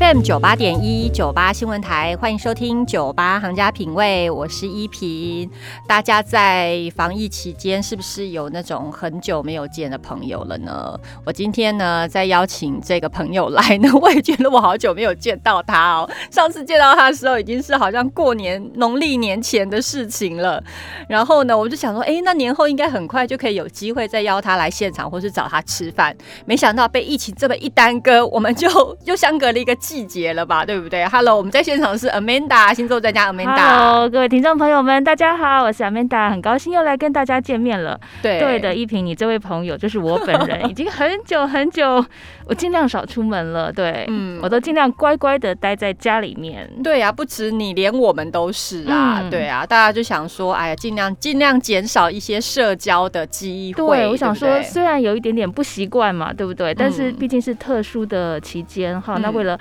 FM 九八点一九八新闻台，欢迎收听九八行家品味，我是依萍。大家在防疫期间是不是有那种很久没有见的朋友了呢？我今天呢在邀请这个朋友来呢，我也觉得我好久没有见到他哦。上次见到他的时候，已经是好像过年农历年前的事情了。然后呢，我就想说，哎，那年后应该很快就可以有机会再邀他来现场，或是找他吃饭。没想到被疫情这么一耽搁，我们就又相隔了一个。季节了吧，对不对？Hello，我们在现场是 Amanda 星座专家 Amanda。Hello，各位听众朋友们，大家好，我是 Amanda，很高兴又来跟大家见面了。对，对的，一萍，你这位朋友就是我本人，已经很久很久，我尽量少出门了。对，嗯，我都尽量乖乖的待在家里面。对呀，不止你，连我们都是啊。对啊，大家就想说，哎呀，尽量尽量减少一些社交的机会。对，我想说，虽然有一点点不习惯嘛，对不对？但是毕竟是特殊的期间哈，那为了。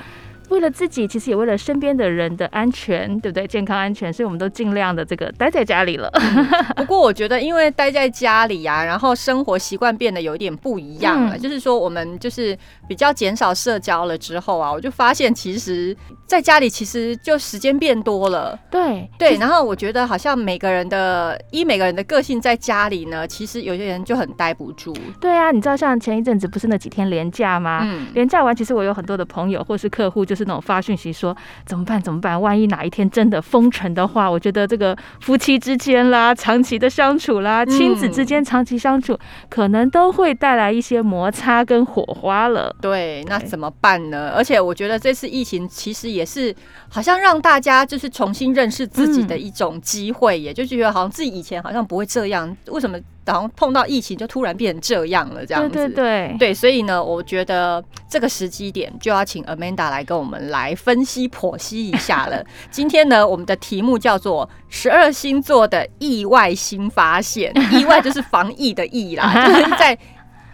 为了自己，其实也为了身边的人的安全，对不对？健康安全，所以我们都尽量的这个待在家里了。不过我觉得，因为待在家里呀，然后生活习惯变得有一点不一样了。就是说，我们就是比较减少社交了之后啊，我就发现，其实在家里其实就时间变多了。对对，然后我觉得好像每个人的依每个人的个性，在家里呢，其实有些人就很待不住。对啊，你知道像前一阵子不是那几天连假吗？嗯，连假完，其实我有很多的朋友或是客户就。是那种发讯息说怎么办怎么办？万一哪一天真的封城的话，我觉得这个夫妻之间啦、长期的相处啦、亲子之间长期相处，可能都会带来一些摩擦跟火花了。对，那怎么办呢？而且我觉得这次疫情其实也是好像让大家就是重新认识自己的一种机会，也就觉得好像自己以前好像不会这样，为什么？然后碰到疫情就突然变成这样了，这样子。对对对对，所以呢，我觉得这个时机点就要请 Amanda 来跟我们来分析剖析一下了。今天呢，我们的题目叫做十二星座的意外新发现，意外就是防疫的疫啦，就是在。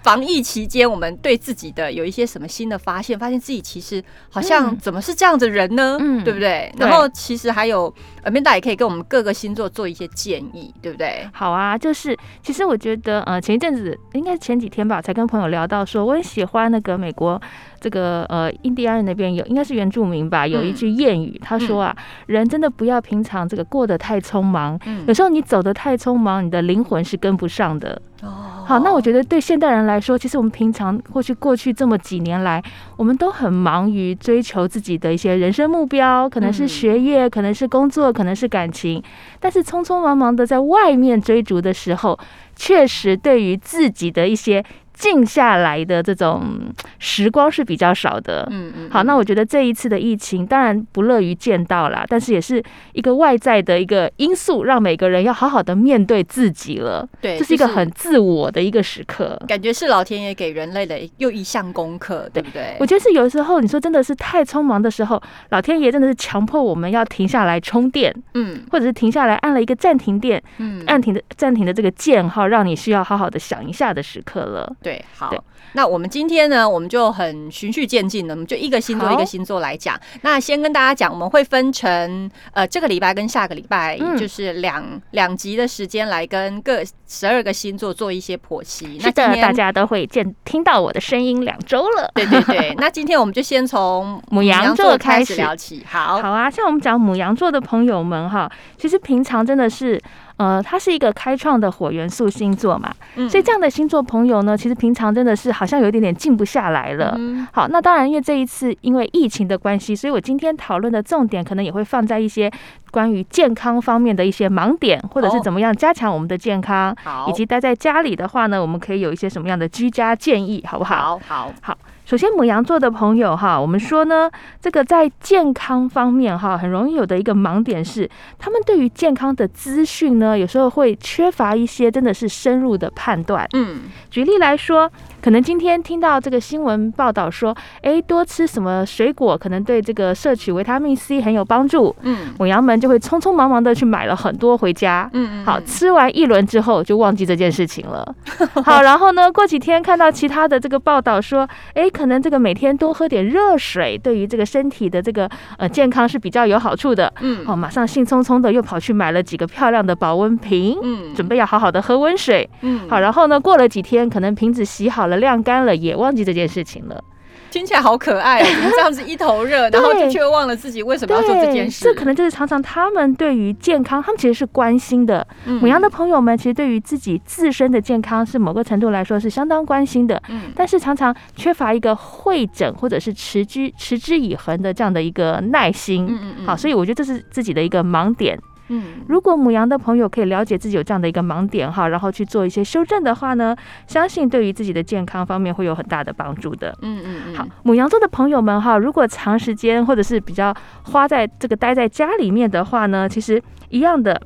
防疫期间，我们对自己的有一些什么新的发现？发现自己其实好像怎么是这样的人呢？嗯，对不对？然后其实还有，Amanda 也可以跟我们各个星座做一些建议，对不对？好啊，就是其实我觉得，呃，前一阵子应该前几天吧，才跟朋友聊到说，我很喜欢那个美国这个呃印第安人那边有应该是原住民吧，有一句谚语，他说啊，人真的不要平常这个过得太匆忙，有时候你走得太匆忙，你的灵魂是跟不上的。哦。好，那我觉得对现代人来说，其实我们平常或许过去这么几年来，我们都很忙于追求自己的一些人生目标，可能是学业，可能是工作，可能是感情，但是匆匆忙忙的在外面追逐的时候，确实对于自己的一些。静下来的这种时光是比较少的。嗯嗯。好，那我觉得这一次的疫情当然不乐于见到啦，但是也是一个外在的一个因素，让每个人要好好的面对自己了。对，这是一个很自我的一个时刻。感觉是老天爷给人类的又一项功课，对不对？我觉得是有时候你说真的是太匆忙的时候，老天爷真的是强迫我们要停下来充电，嗯，或者是停下来按了一个暂停键，嗯，按停的暂停的这个键哈，让你需要好好的想一下的时刻了。对，好，那我们今天呢，我们就很循序渐进的，我们就一个星座一个星座来讲。那先跟大家讲，我们会分成呃这个礼拜跟下个礼拜，就是两两集的时间来跟各十二个星座做一些剖析。是的，大家都会见听到我的声音两周了。对对对，那今天我们就先从母羊座开始聊起。好，好啊，像我们讲母羊座的朋友们哈，其实平常真的是。呃，它是一个开创的火元素星座嘛，所以这样的星座朋友呢，其实平常真的是好像有一点点静不下来了。好，那当然，因为这一次因为疫情的关系，所以我今天讨论的重点可能也会放在一些关于健康方面的一些盲点，或者是怎么样加强我们的健康，以及待在家里的话呢，我们可以有一些什么样的居家建议，好不好？好，好。首先，母羊座的朋友哈，我们说呢，这个在健康方面哈，很容易有的一个盲点是，他们对于健康的资讯呢，有时候会缺乏一些真的是深入的判断。嗯，举例来说。可能今天听到这个新闻报道说，哎，多吃什么水果可能对这个摄取维他命 C 很有帮助。嗯，母羊们就会匆匆忙忙的去买了很多回家。嗯嗯。好，吃完一轮之后就忘记这件事情了。好，然后呢，过几天看到其他的这个报道说，哎，可能这个每天多喝点热水，对于这个身体的这个呃健康是比较有好处的。嗯。哦，马上兴冲冲的又跑去买了几个漂亮的保温瓶。嗯。准备要好好的喝温水。嗯。好，然后呢，过了几天，可能瓶子洗好了。晾干了也忘记这件事情了。听起来好可爱哦，怎么这样子一头热，然后就却忘了自己为什么要做这件事。这可能就是常常他们对于健康，他们其实是关心的。母羊的朋友们其实对于自己自身的健康是某个程度来说是相当关心的，嗯，但是常常缺乏一个会诊或者是持之持之以恒的这样的一个耐心。嗯嗯嗯。好，所以我觉得这是自己的一个盲点。嗯，如果母羊的朋友可以了解自己有这样的一个盲点哈，然后去做一些修正的话呢，相信对于自己的健康方面会有很大的帮助的。嗯嗯嗯。好，母羊座的朋友们哈，如果长时间或者是比较花在这个待在家里面的话呢，其实一样的。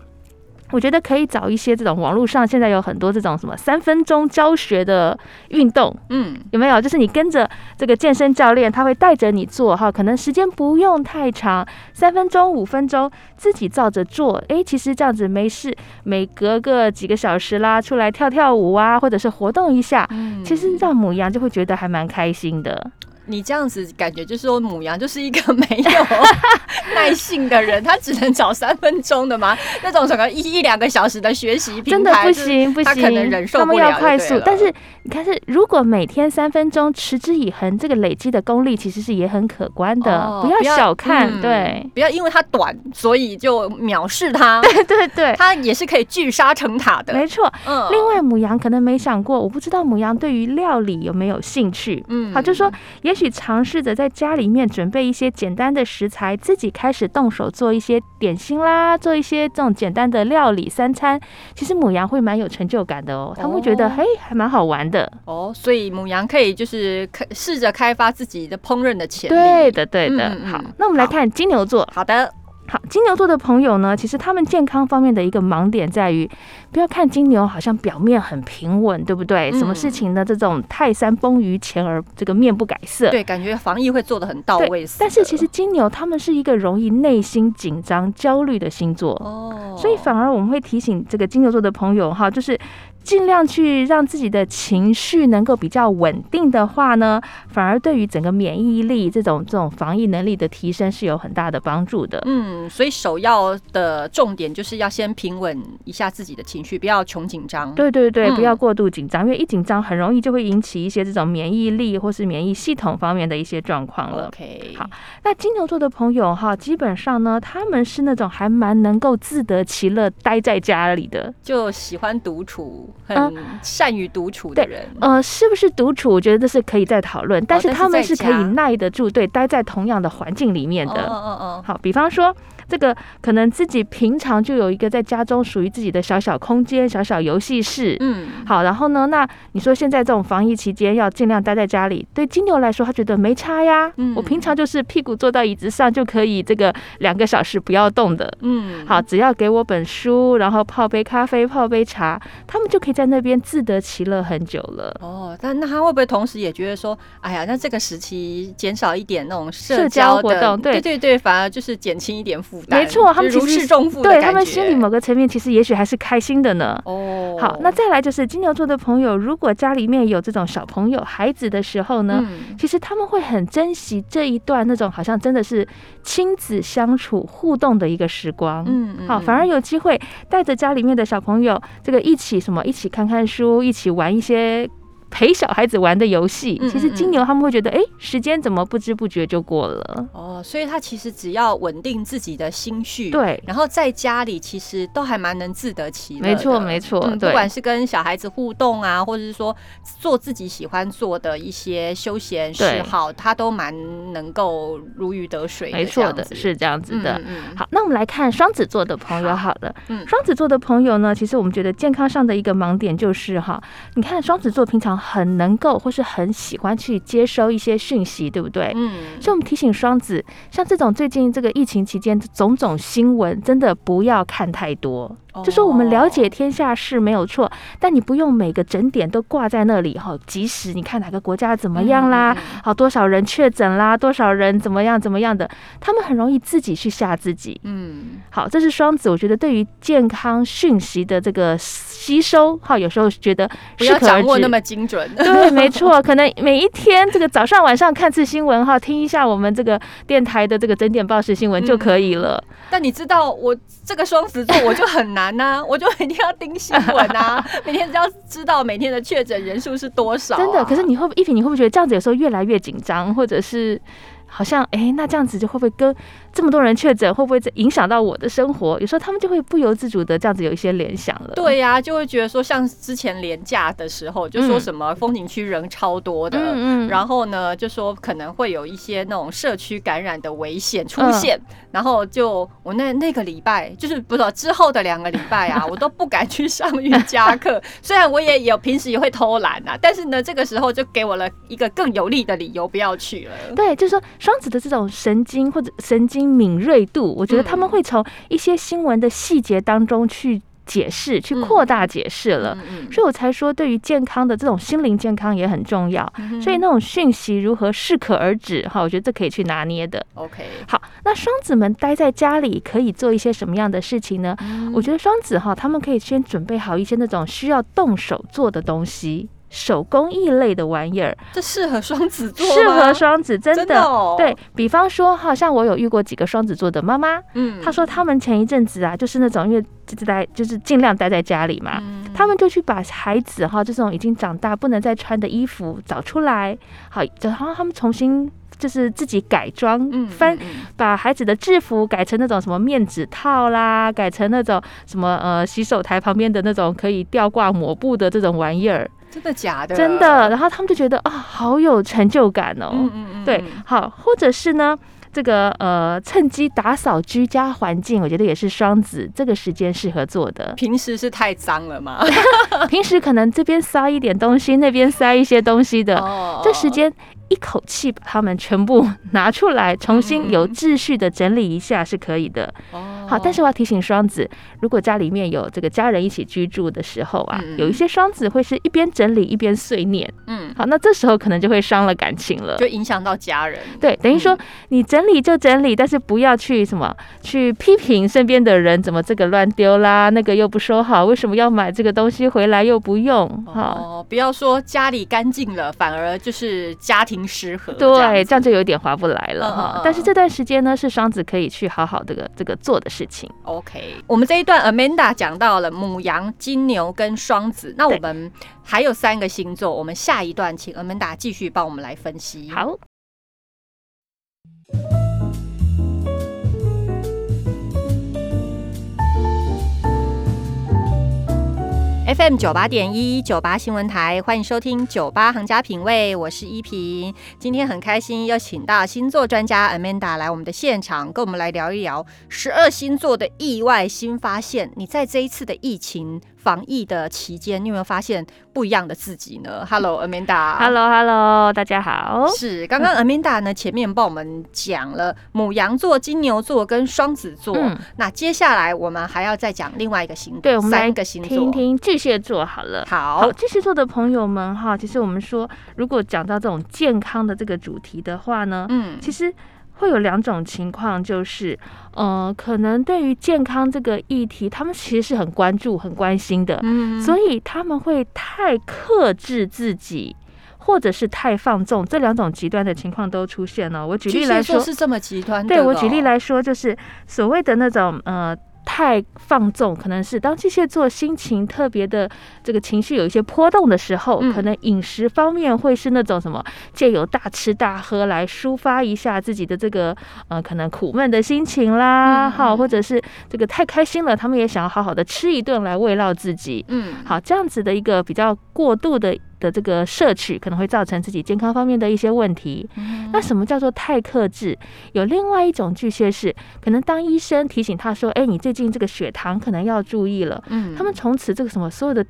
我觉得可以找一些这种网络上现在有很多这种什么三分钟教学的运动，嗯，有没有？就是你跟着这个健身教练，他会带着你做哈，可能时间不用太长，三分钟、五分钟，自己照着做。哎，其实这样子没事，每隔个几个小时啦，出来跳跳舞啊，或者是活动一下，其实让母羊就会觉得还蛮开心的。你这样子感觉就是说母羊就是一个没有 耐性的人，他只能找三分钟的吗？那种什么一一两个小时的学习真的不行不行，他可能忍受不了。他们要快速，但是你看是如果每天三分钟持之以恒，这个累积的功力其实是也很可观的。不要小看，对，不要因为它短所以就藐视它。对 对对，它也是可以聚沙成塔的。没错。嗯。另外母羊可能没想过，我不知道母羊对于料理有没有兴趣。嗯。好，就说也许。去尝试着在家里面准备一些简单的食材，自己开始动手做一些点心啦，做一些这种简单的料理三餐。其实母羊会蛮有成就感的哦，他们会觉得嘿还蛮好玩的哦。所以母羊可以就是开试着开发自己的烹饪的潜力。对的，对的。好，那我们来看金牛座。好的。好，金牛座的朋友呢，其实他们健康方面的一个盲点在于，不要看金牛好像表面很平稳，对不对？什么事情呢？这种泰山崩于前而这个面不改色，对，感觉防疫会做的很到位。但是其实金牛他们是一个容易内心紧张、焦虑的星座哦，所以反而我们会提醒这个金牛座的朋友哈，就是。尽量去让自己的情绪能够比较稳定的话呢，反而对于整个免疫力这种这种防疫能力的提升是有很大的帮助的。嗯，所以首要的重点就是要先平稳一下自己的情绪，不要穷紧张。对对对，不要过度紧张，因为一紧张很容易就会引起一些这种免疫力或是免疫系统方面的一些状况了。OK，好，那金牛座的朋友哈，基本上呢，他们是那种还蛮能够自得其乐待在家里的，就喜欢独处。很善于独处的人，呃，是不是独处？我觉得这是可以再讨论。但是他们是可以耐得住，对，待在同样的环境里面的。哦哦哦。好，比方说。这个可能自己平常就有一个在家中属于自己的小小空间、小小游戏室。嗯，好，然后呢，那你说现在这种防疫期间要尽量待在家里，对金牛来说他觉得没差呀。嗯，我平常就是屁股坐到椅子上就可以这个两个小时不要动的。嗯，好，只要给我本书，然后泡杯咖啡、泡杯茶，他们就可以在那边自得其乐很久了。哦，但那他会不会同时也觉得说，哎呀，那这个时期减少一点那种社交活动，对对对，反而就是减轻一点负。没错，他们其实对他们心里某个层面，其实也许还是开心的呢。哦，好，那再来就是金牛座的朋友，如果家里面有这种小朋友、孩子的时候呢，其实他们会很珍惜这一段那种好像真的是亲子相处、互动的一个时光。嗯嗯，好，反而有机会带着家里面的小朋友，这个一起什么，一起看看书，一起玩一些。陪小孩子玩的游戏，其实金牛他们会觉得，哎，时间怎么不知不觉就过了？哦，所以他其实只要稳定自己的心绪，对，然后在家里其实都还蛮能自得其乐。没错，没错，不管是跟小孩子互动啊，或者是说做自己喜欢做的一些休闲嗜好，他都蛮能够如鱼得水。没错的，是这样子的。嗯好，那我们来看双子座的朋友。好了，嗯，双子座的朋友呢，其实我们觉得健康上的一个盲点就是哈，你看双子座平常。很能够或是很喜欢去接收一些讯息，对不对？嗯，所以我们提醒双子，像这种最近这个疫情期间种种新闻，真的不要看太多。就说我们了解天下事没有错，但你不用每个整点都挂在那里哈。即使你看哪个国家怎么样啦，好多少人确诊啦，多少人怎么样怎么样的，他们很容易自己去吓自己。嗯，好，这是双子，我觉得对于健康讯息的这个吸收，哈，有时候觉得不要掌握那么精准。对，没错，可能每一天这个早上晚上看次新闻哈，听一下我们这个电台的这个整点报时新闻就可以了。但你知道，我这个双子座我就很难。难呐、我就每天要盯新闻啊，每天都要知道每天的确诊人数是多少、啊真的。可是你会不一平，你会不会觉得这样子有时候越来越紧张，或者是好像哎、那这样子就会不会跟这么多人确诊，会不会影响到我的生活？有时候他们就会不由自主的这样子有一些联想了。对呀、就会觉得说，像之前廉价的时候，就说嗯什么风景区人超多的，嗯嗯然后呢，就说可能会有一些那种社区感染的危险出嗯现，然后就我那那个礼拜，就是不是之后的两个礼拜啊，我都不敢去上瑜伽课。虽然我也有平时也会偷懒啊，但是呢，这个时候就给我了一个更有力的理由不要去了。对，就是说双子的这种神经或者神经敏锐度，我觉得他们嗯会从一些新闻的细节当中去解释、去扩大解释了。嗯嗯所以我才说，对于健康的这种心灵健康也很重要。嗯所以那种讯息如何适可而止，哈，我觉得这可以去拿捏的。OK，好，那双子们待在家里可以做一些什么样的事情呢？我觉得双子哈，他们可以先准备好一些那种需要动手做的东西，手工艺类的玩意儿，这适合双子座吗，适合双子，真的。真哦，对比方说，哈，像我有遇过几个双子座的妈妈，嗯。她说他们前一阵子啊，就是那种因为就是待就是尽量待在家里嘛，嗯。他们就去把孩子哈这种已经长大不能再穿的衣服找出来，好，然后他们重新就是自己改装，嗯翻把孩子的制服改成那种什么面纸套啦，改成那种什么呃洗手台旁边的那种可以吊挂抹布的这种玩意儿，真的假的？真的。然后他们就觉得啊、好有成就感哦。嗯嗯嗯，对嗯，好，或者是呢，这个呃，趁机打扫居家环境，我觉得也是双子这个时间适合做的。平时是太脏了吗？平时可能这边塞一点东西，那边塞一些东西的，哦这时间一口气把它们全部拿出来，重新有秩序的整理一下是可以的。哦好，但是我要提醒双子，如果家里面有这个家人一起居住的时候啊，有一些双子会是一边整理一边碎念。嗯，好，那这时候可能就会伤了感情了。就影响到家人。对，等于说你整理就整理，但是不要去什么去批评身边的人怎么这个乱丢啦，那个又不收好，为什么要买这个东西回来又不用？哈、哦，不要说家里干净了，反而就是家庭失和。对，这样就有点划不来了嗯嗯嗯。哈但是这段时间呢，是双子可以去好好这个这个做的事情。OK，我们这一段 Amanda 讲到了母羊、金牛跟双子，那我们还有三个星座，我们下一段请 Amanda 继续帮我们来分析。好，FM 九八点一九八新闻台，欢迎收听九八行家品味，我是依萍。今天很开心，又请到星座专家 Amanda 来我们的现场，跟我们来聊一聊十二星座的意外新发现。你在这一次的疫情防疫的期间，你有没有发现不一样的自己呢？Hello，Amanda。Hello Hello，大家好。是，刚刚 Amanda 呢前面帮我们讲了母羊座、金牛座跟双子座，嗯那接下来我们还要再讲另外一个星座，对，我们来三个星座。听听巨蟹座好了。好好，，巨蟹座的朋友们哈，其实我们说，如果讲到这种健康的这个主题的话呢，嗯，其实会有两种情况，就是呃，可能对于健康这个议题，他们其实是很关注、很关心的，嗯所以他们会太克制自己。或者是太放纵，这两种极端的情况都出现了。我举例来说，是这么极端的对哦，我举例来说，就是所谓的那种呃太放纵，可能是当巨蟹座心情特别的这个情绪有一些波动的时候，嗯。可能饮食方面会是那种什么借由大吃大喝来抒发一下自己的这个呃可能苦闷的心情啦，嗯好、嗯。或者是这个太开心了，他们也想要好好的吃一顿来慰劳自己。嗯，好，这样子的一个比较过度的的这个摄取，可能会造成自己健康方面的一些问题。嗯那什么叫做太克制？有另外一种巨蟹是，可能当医生提醒他说：“哎，你最近这个血糖可能要注意了。”嗯他们从此这个什么所有的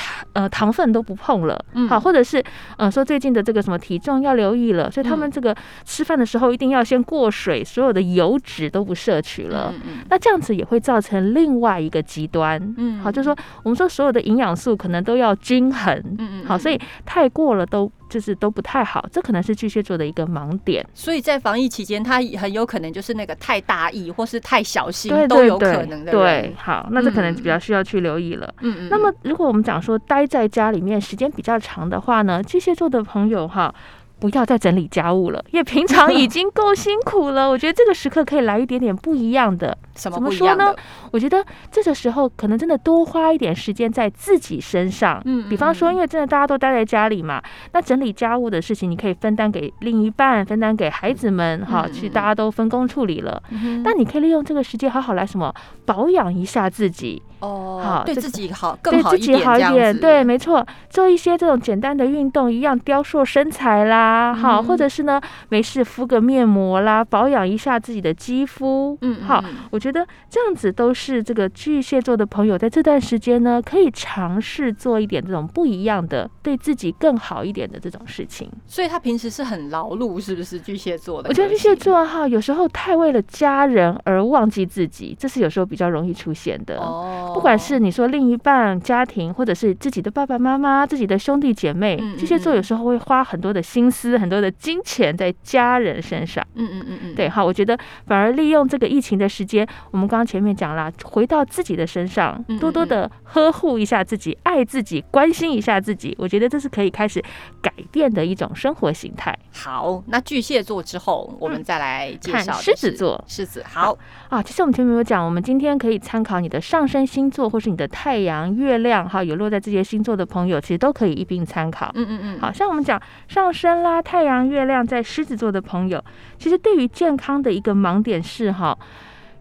糖呃糖分都不碰了，嗯。好，或者是呃说最近的这个什么体重要留意了，所以他们嗯。这个吃饭的时候一定要先过水，所有的油脂都不摄取了。那这样子也会造成另外一个极端，嗯好，就是说我们说所有的营养素可能都要均衡，嗯嗯好，所以太过了都就是都不太好，这可能是巨蟹座的一个盲点。所以在防疫期间，他很有可能就是那个太大意或是太小心对都有可能的对，，好，那这可能嗯比较需要去留意了。嗯嗯，那么，如果我们讲说待在家里面时间比较长的话呢，巨蟹座的朋友哈，不要再整理家务了，因为平常已经够辛苦了。我觉得这个时刻可以来一点点不一样的。什么怎么说呢不一样的？？我觉得这个时候可能真的多花一点时间在自己身上。嗯比方说，嗯因为真的大家都待在家里嘛，那整理家务的事情，你可以分担给另一半，分担给孩子们，哈，去大家都分工处理了。嗯那你可以利用这个时间好好来什么保养一下自己，哦，好对自己好对更好自己好一点，对，没错，做一些这种简单的运动，一样雕塑身材啦，好，嗯或者是呢，没事敷个面膜啦，保养一下自己的肌肤，嗯，嗯好，嗯我觉得这样子都是这个巨蟹座的朋友在这段时间呢，可以尝试做一点这种不一样的，对自己更好一点的这种事情。所以他平时是很劳碌，是不是巨蟹座的？我觉得巨蟹，座哈，有时候太为了家人而忘记自己，这是有时候比较容易出现的。哦，不管是你说另一半、家庭，或者是自己的爸爸妈妈、自己的兄弟姐妹嗯，巨蟹座嗯有时候会花很多的心思、很多的金钱在家人身上。嗯嗯嗯嗯，对，好，我觉得反而利用这个疫情的时间，我们刚刚前面讲了，回到自己的身上嗯，多多的呵护一下自己，爱自己，关心一下自己，我觉得这是可以开始改变的一种生活形态好，那巨蟹座之后，我们再来介绍狮子座狮子好，啊。其实我们前面有讲，我们今天可以参考你的上升星座，或是你的太阳、月亮，哈，有落在这些星座的朋友，其实都可以一并参考。嗯嗯嗯，好像我们讲上升啦、太阳、月亮在狮子座的朋友，其实对于健康的一个盲点是哈，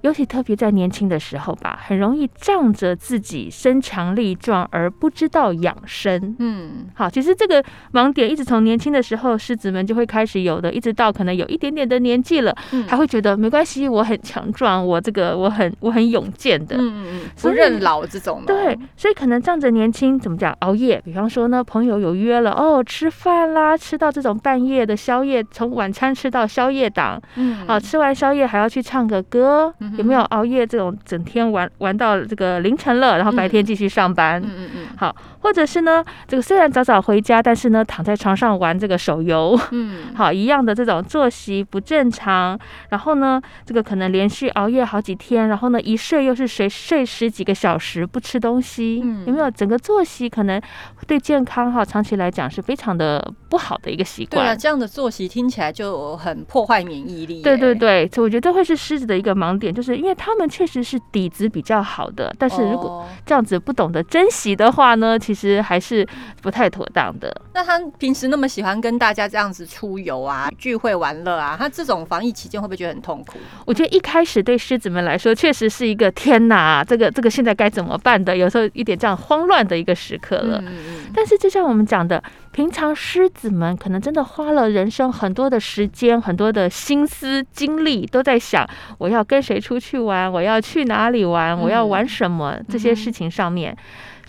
尤其特别在年轻的时候吧，很容易仗着自己身强力壮而不知道养生。嗯好，其实这个盲点一直从年轻的时候，狮子们就会开始有的，一直到可能有一点点的年纪了，嗯还会觉得没关系，我很强壮，我这个我很我很勇健的。嗯嗯嗯，不认老这种的，对，所以可能仗着年轻，怎么讲熬夜？比方说呢，朋友有约了哦，吃饭啦，吃到这种半夜的宵夜，从晚餐吃到宵夜档，嗯，啊，吃完宵夜还要去唱个歌，嗯哼。有没有熬夜这种整天玩玩到这个凌晨了，然后白天继续上班？嗯嗯嗯好，或者是呢，这个虽然早早回家，但是呢，躺在床上玩这个手游，嗯，好，一样的这种作息不正常，然后呢，这个可能连续熬夜好几天，然后呢，一睡又是睡睡十几个小时，不吃东西，嗯。有没有？整个作息可能对健康哈，长期来讲是非常的不好的一个习惯。对啊，这样的作息听起来就很破坏免疫力耶，对对对，所以我觉得这会是狮子的一个盲点，就是因为他们确实是底子比较好的，但是如果哦这样子不懂得珍惜的话呢，其实还是不太妥当的。那他平时那么喜欢跟大家这样子出游啊、聚会玩乐啊，他这种防疫期间会不会觉得很痛苦？我觉得一开始对狮子们来说，确实是一个天哪，这个这个现在该怎么办的？有时候一点这样慌乱的一个时刻了。嗯嗯但是就像我们讲的，平常狮子们可能真的花了人生很多的时间、很多的心思、精力，都在想我要跟谁出去玩，我要去哪里玩，我要玩什么这些事情上面。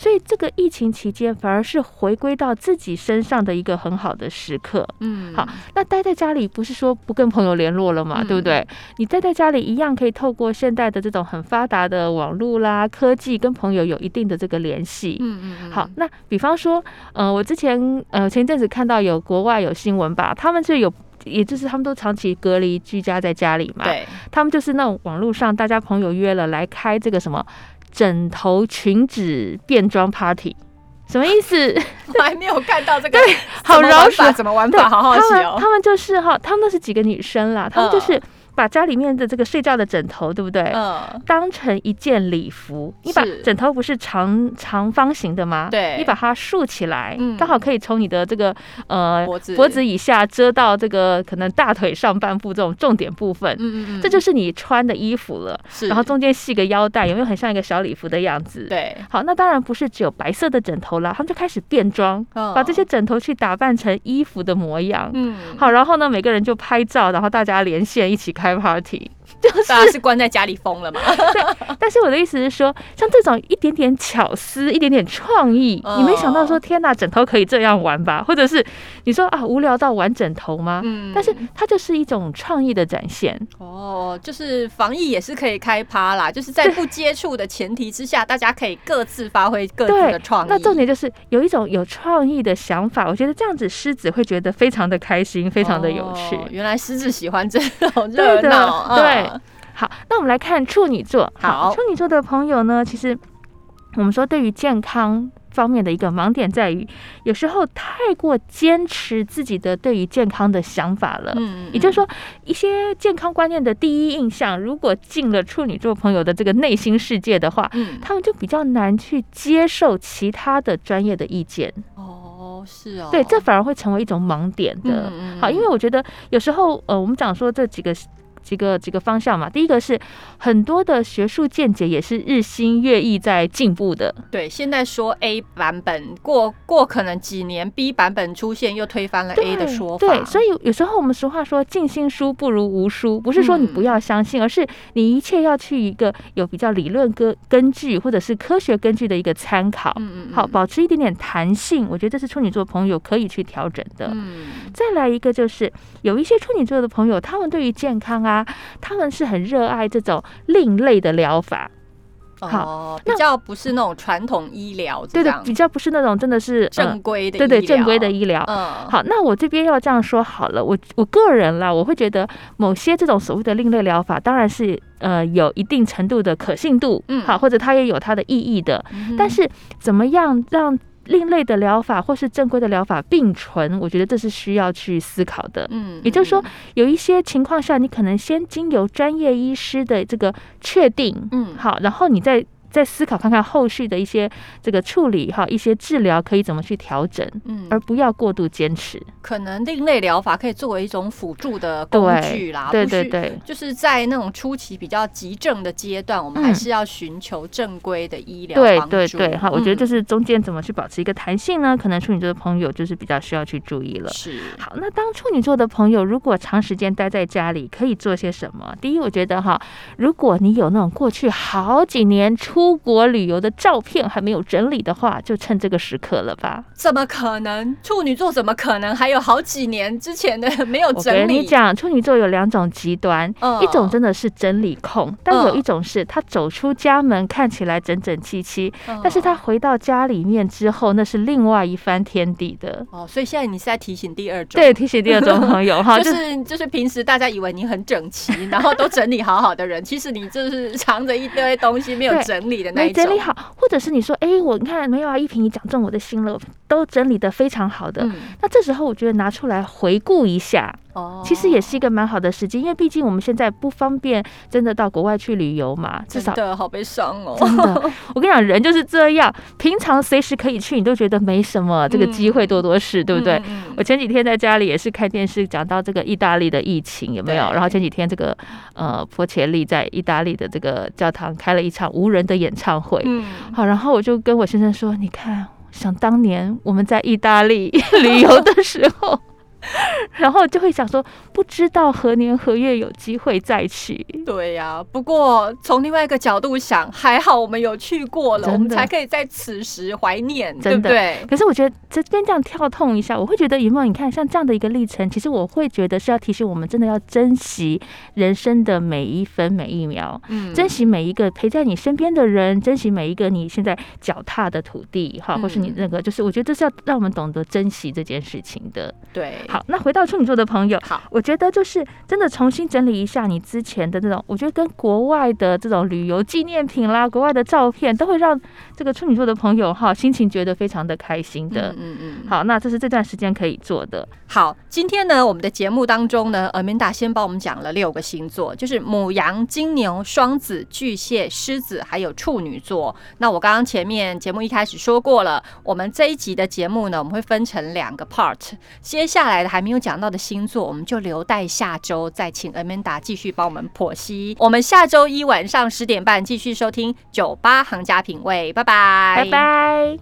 所以这个疫情期间，反而是回归到自己身上的一个很好的时刻。嗯好，那待在家里不是说不跟朋友联络了嘛，嗯对不对？你待在家里一样可以透过现代的这种很发达的网络啦、科技，跟朋友有一定的这个联系。嗯嗯嗯，好，那比方说，呃，我之前呃前一阵子看到有国外有新闻吧，他们就有。也就是他们都长期隔离居家在家里嘛，对，他们就是那种网络上大家朋友约了来开这个什么枕头裙子变装 party，什么意思？我还没有看到这个，好饶舌，怎么玩对，法，好好奇哦。他们就是哈，他们那是几个女生啦，他们就是嗯把家里面的这个睡觉的枕头，对不对？嗯，当成一件礼服，你把枕头不是长长方形的吗？对你把它竖起来，嗯刚好可以从你的这个呃脖子脖子以下遮到这个可能大腿上半部这种重点部分，嗯嗯嗯，这就是你穿的衣服了。是，然后中间系个腰带，有没有很像一个小礼服的样子？。对，好，那当然不是只有白色的枕头啦，他们就开始变装，把把这些枕头去打扮成衣服的模样。嗯，好，然后呢，每个人就拍照，然后大家连线一起开开 party。大家是关在家里疯了嘛？但是我的意思是说，像这种一点点巧思、一点点创意，哦你没想到说，天哪，枕头可以这样玩吧？或者是你说啊，无聊到玩枕头吗？嗯但是它就是一种创意的展现。哦，就是防疫也是可以开趴啦，就是在不接触的前提之下，大家可以各自发挥各自的创意。那重点就是有一种有创意的想法，我觉得这样子狮子会觉得非常的开心，非常的有趣。哦原来狮子喜欢这种热闹，嗯对好，那我们来看处女座。好处女座的朋友呢，其实我们说对于健康方面的一个盲点在于，有时候太过坚持自己的对于健康的想法了。嗯也就是说，一些健康观念的第一印象，如果进了处女座朋友的这个内心世界的话，嗯，他们就比较难去接受其他的专业的意见。哦，是哦，对，这反而会成为一种盲点的。好，因为我觉得有时候，呃，我们讲说这几个。几个几个方向嘛，第一个是很多的学术见解也是日新月异在进步的，对，现在说 A 版本，过过可能几年 B 版本出现，又推翻了 A 的说法。对，所以有时候我们俗话说“尽信书不如无书”，不是说你不要相信，而是你一切要去一个有比较理论根根据或者是科学根据的一个参考。嗯嗯嗯好，保持一点点弹性，我觉得这是处女座朋友可以去调整的。嗯再来一个就是有一些处女座的朋友，他们对于健康啊，他们是很热爱这种另类的疗法。好哦，比较不是那种传统医疗对对的，比较不是那种真的是呃正规的对对正规的医疗。嗯，好，那我这边要这样说好了，我我个人啦，我会觉得某些这种所谓的另类疗法，当然是呃有一定程度的可信度，嗯好，或者它也有它的意义的。嗯但是怎么样让另类的疗法或是正规的疗法并存，我觉得这是需要去思考的。嗯也就是说，有一些情况下，你可能先经由专业医师的这个确定，嗯好，然后你再再思考看看后续的一些这个处理哈，一些治疗可以怎么去调整，嗯而不要过度坚持。可能另类疗法可以作为一种辅助的工具啦，对对对，就是在那种初期比较急症的阶段，我们嗯还是要寻求正规的医疗对对对，哈，我觉得这嗯是中间怎么去保持一个弹性呢？可能处女座的朋友就是比较需要去注意了。是好，那当处女座的朋友如果长时间待在家里，可以做些什么？第一，我觉得哈，如果你有那种过去好几年出国旅游的照片还没有整理的话，就趁这个时刻了吧。怎么可能？处女座怎么可能还有好几年之前的没有整理？跟你讲，处女座有两种极端，嗯一种真的是整理控，但有嗯一种是他走出家门看起来整整齐齐，嗯但是他回到家里面之后，那是另外一番天地的。哦，所以现在你是在提醒第二种，对，提醒第二种朋友 哈，就就是就是平时大家以为你很整齐，然后都整理好好的人，其实你就是藏着一堆东西没有整理的那一种。没整理好，或者是你说，哎，我你看没有啊，一平你讲中我的心了，都整理的非常好的。嗯，那这时候我觉得拿出来回顾一下，哦其实也是一个蛮好的时机，因为毕竟我们现在不方便真的到国外去旅游嘛，至少真的好悲伤哦。真的，我跟你讲，人就是这样，平常随时可以去，你都觉得没什么，这个机会多多是，对不对？我前几天在家里也是看电视，讲到这个意大利的疫情有没有？然后前几天这个呃波切利在意大利的这个教堂开了一场无人的演唱会，嗯，好，然后我就跟我先生说，你看，想当年我们在意大利 旅游的时候。然后就会想说，不知道何年何月有机会再去。对呀、不过从另外一个角度想，还好我们有去过了，我们才可以在此时怀念，对不对？可是我觉得这边这样跳痛一下，我会觉得有没有？你看像这样的一个历程，其实我会觉得是要提醒我们，真的要珍惜人生的每一分每一秒，嗯珍惜每一个陪在你身边的人，珍惜每一个你现在脚踏的土地，哈，或是你嗯那个，就是我觉得这是要让我们懂得珍惜这件事情的。对，好，那回到处女座的朋友，好，我觉得就是真的重新整理一下你之前的这种，我觉得跟国外的这种旅游纪念品啦、国外的照片，都会让这个处女座的朋友哈心情觉得非常的开心的。嗯嗯嗯，好，那这是这段时间可以做的。好，今天呢，我们的节目当中呢，Amanda 先帮我们讲了六个星座，就是母羊、金牛、双子、巨蟹、狮子，还有处女座。那我刚刚前面节目一开始说过了，我们这一集的节目呢，我们会分成两个 part。接下还没有讲到的星座，我们就留待下周再请 Amanda 继续帮我们剖析。我们下周一晚上十点半继续收听酒吧行家品味，拜拜，拜拜。